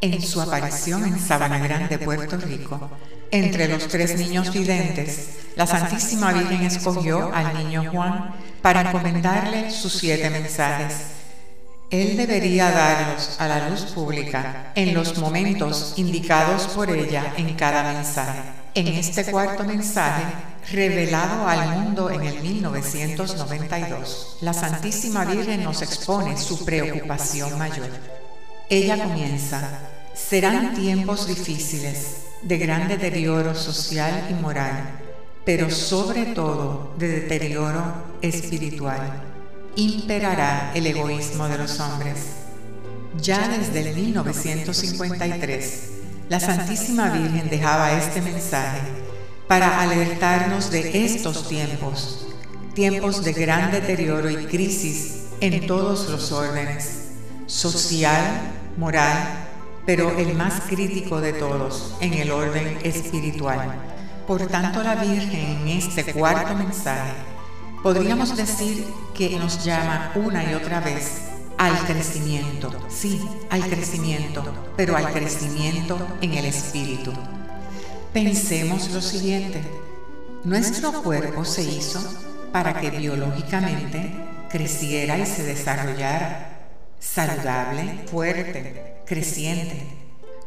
En su aparición en Sabana Grande, Puerto Rico, entre los tres niños videntes, la Santísima Virgen escogió al niño Juan para encomendarle sus siete mensajes. Él debería darlos a la luz pública en los momentos indicados por ella en cada mensaje. En este cuarto mensaje, revelado al mundo en el 1992, la Santísima Virgen nos expone su preocupación mayor. Ella comienza, serán tiempos difíciles de gran deterioro social y moral, pero sobre todo de deterioro espiritual. Imperará el egoísmo de los hombres. Ya desde el 1953, la Santísima Virgen dejaba este mensaje para alertarnos de estos tiempos, tiempos de gran deterioro y crisis en todos los órdenes, social, moral, pero el más crítico de todos en el orden espiritual. Por tanto, la Virgen en este cuarto mensaje podríamos decir que nos llama una y otra vez al crecimiento, sí, al crecimiento, pero al crecimiento en el espíritu. Pensemos lo siguiente, nuestro cuerpo se hizo para que biológicamente creciera y se desarrollara saludable, fuerte, creciente.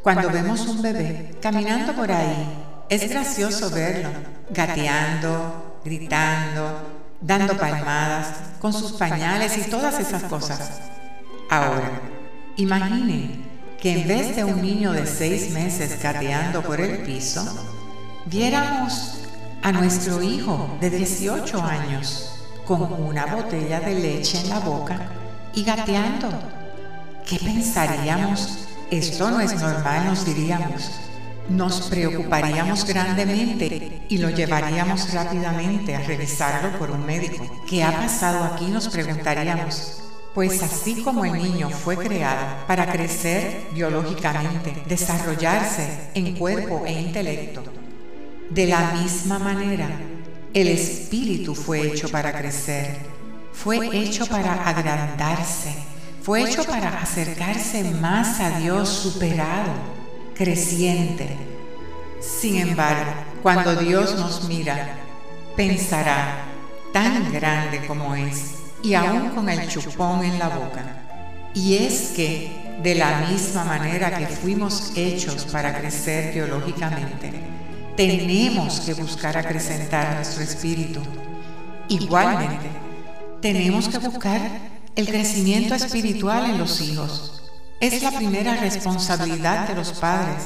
Cuando vemos un bebé caminando por ahí, es gracioso verlo, gateando, gritando, dando palmadas, con sus pañales y todas esas cosas. Ahora, imagine que en vez de un niño de seis meses gateando por el piso, viéramos a nuestro hijo de 18 años con una botella de leche en la boca y gateando ¿Qué pensaríamos? Esto no es normal, nos diríamos. Nos preocuparíamos grandemente y lo llevaríamos rápidamente a revisarlo por un médico. ¿Qué ha pasado aquí? Nos preguntaríamos. Pues así como el niño fue creado para crecer biológicamente, desarrollarse en cuerpo e intelecto, de la misma manera, el espíritu fue hecho para crecer, fue hecho para agrandarse, fue hecho para acercarse más a Dios superado, creciente. Sin embargo, cuando Dios nos mira, pensará, tan grande como es, y aún con el chupón en la boca. Y es que, de la misma manera que fuimos hechos para crecer biológicamente, tenemos que buscar acrecentar nuestro espíritu. Igualmente, tenemos que buscar el crecimiento espiritual en los hijos es la primera responsabilidad de los padres.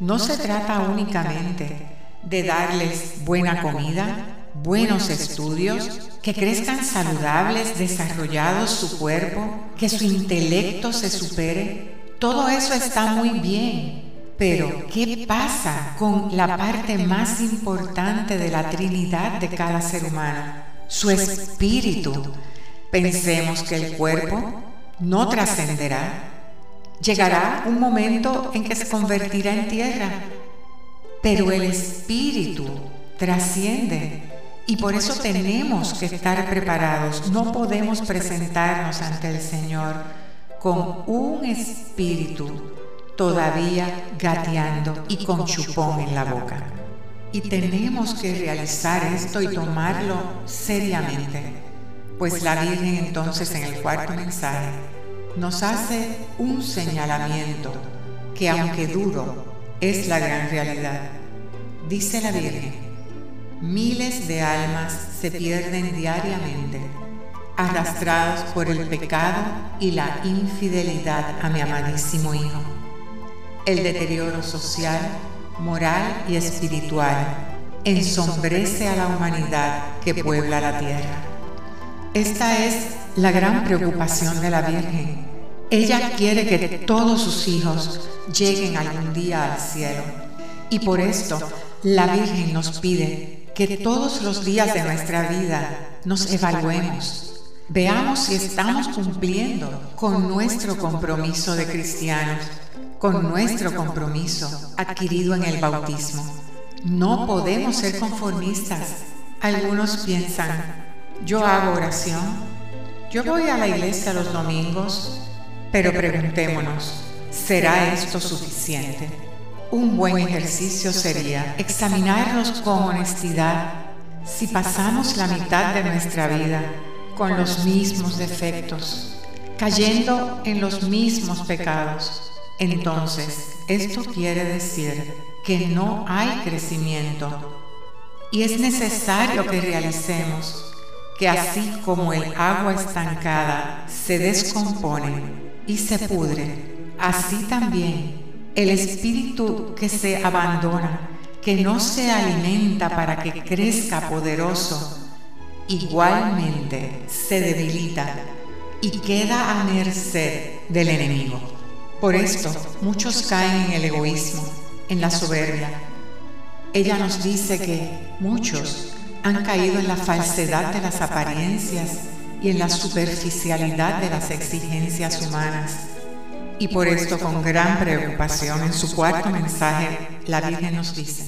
No se trata únicamente de darles buena comida, buenos estudios, que crezcan saludables, desarrollados su cuerpo, que su intelecto se supere. Todo eso está muy bien. Pero, ¿qué pasa con la parte más importante de la Trinidad de cada ser humano? Su espíritu, Pensemos que el cuerpo no trascenderá. Llegará un momento en que se convertirá en tierra, pero el espíritu trasciende y por eso tenemos que estar preparados. No podemos presentarnos ante el Señor con un espíritu todavía gateando y con chupón en la boca. Y tenemos que realizar esto y tomarlo seriamente pues la Virgen entonces en el cuarto mensaje nos hace un señalamiento que aunque duro es la gran realidad. Dice la Virgen, miles de almas se pierden diariamente, arrastrados por el pecado y la infidelidad a mi amadísimo Hijo. El deterioro social, moral y espiritual ensombrece a la humanidad que puebla la tierra. Esta es la gran preocupación de la Virgen. Ella quiere que todos sus hijos lleguen algún día al cielo. Y por esto la Virgen nos pide que todos los días de nuestra vida nos evaluemos. Veamos si estamos cumpliendo con nuestro compromiso de cristianos, con nuestro compromiso adquirido en el bautismo. No podemos ser conformistas. Algunos piensan, yo hago oración. Yo voy a la iglesia los domingos, pero preguntémonos, ¿será esto suficiente? Un buen ejercicio sería examinarnos con honestidad si pasamos la mitad de nuestra vida con los mismos defectos, cayendo en los mismos pecados. Entonces, esto quiere decir que no hay crecimiento y es necesario que realicemos que así como el agua estancada se descompone y se pudre, así también el espíritu que se abandona, que no se alimenta para que crezca poderoso, igualmente se debilita y queda a merced del enemigo. Por esto muchos caen en el egoísmo, en la soberbia. Ella nos dice que muchos han caído en la falsedad de las apariencias y en la superficialidad de las exigencias humanas. Y por esto con gran preocupación en su cuarto mensaje la Virgen nos dice,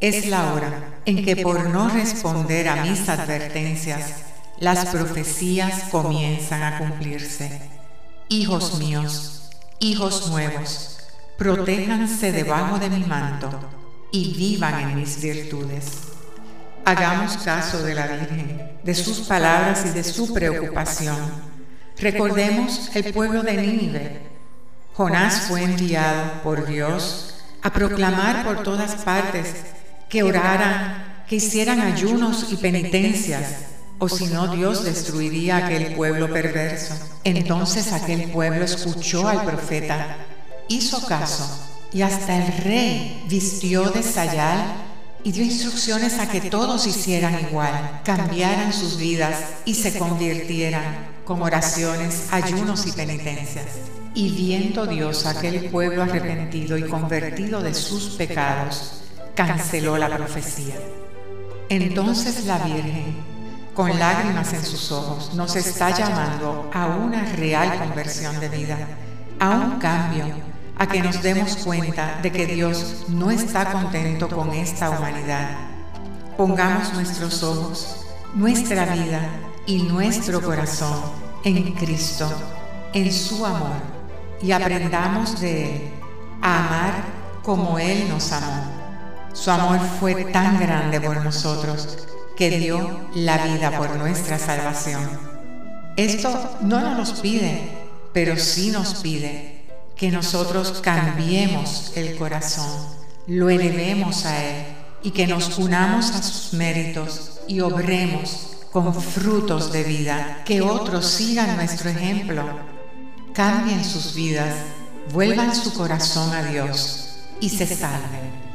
es la hora en que por no responder a mis advertencias, las profecías comienzan a cumplirse. Hijos míos, hijos nuevos, protéjanse debajo de mi manto y vivan en mis virtudes. Hagamos caso de la Virgen, de sus palabras y de su preocupación. Recordemos el pueblo de Nínive. Jonás fue enviado por Dios a proclamar por todas partes que oraran, que hicieran ayunos y penitencias, o si no Dios destruiría aquel pueblo perverso. Entonces aquel pueblo escuchó al profeta, hizo caso, y hasta el rey vistió de sayal y dio instrucciones a que todos hicieran igual, cambiaran sus vidas y se convirtieran con oraciones, ayunos y penitencias. Y viendo Dios aquel pueblo arrepentido y convertido de sus pecados, canceló la profecía. Entonces la Virgen, con lágrimas en sus ojos, nos está llamando a una real conversión de vida, a un cambio a que nos demos cuenta de que Dios no está contento con esta humanidad. Pongamos nuestros ojos, nuestra vida y nuestro corazón en Cristo, en su amor, y aprendamos de Él a amar como Él nos amó. Su amor fue tan grande por nosotros que dio la vida por nuestra salvación. Esto no nos pide, pero sí nos pide que nosotros cambiemos el corazón, lo elevemos a Él y que nos unamos a sus méritos y obremos con frutos de vida, que otros sigan nuestro ejemplo, cambien sus vidas, vuelvan su corazón a Dios y se salven.